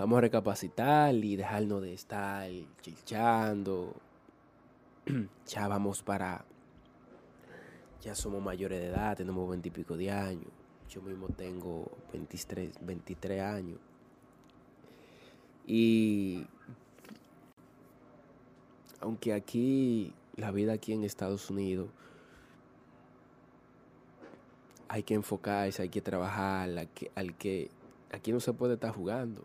Vamos a recapacitar y dejarnos de estar chilchando. ya vamos para. Ya somos mayores de edad, tenemos veintipico de años. Yo mismo tengo 23, 23 años. Y. Aunque aquí, la vida aquí en Estados Unidos, hay que enfocarse, hay que trabajar, al que, al que aquí no se puede estar jugando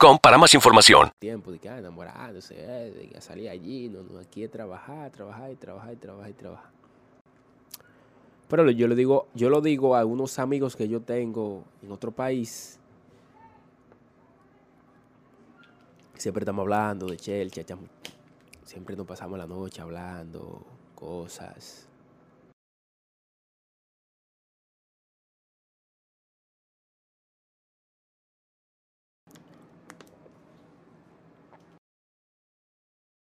para más información. Tiempo de que enamorándose, eh, de que salir allí, no, no, aquí es trabajar, trabajar y trabajar y trabajar y trabajar. Pero yo le digo, yo lo digo a unos amigos que yo tengo en otro país. Siempre estamos hablando de Chelsea, siempre nos pasamos la noche hablando cosas.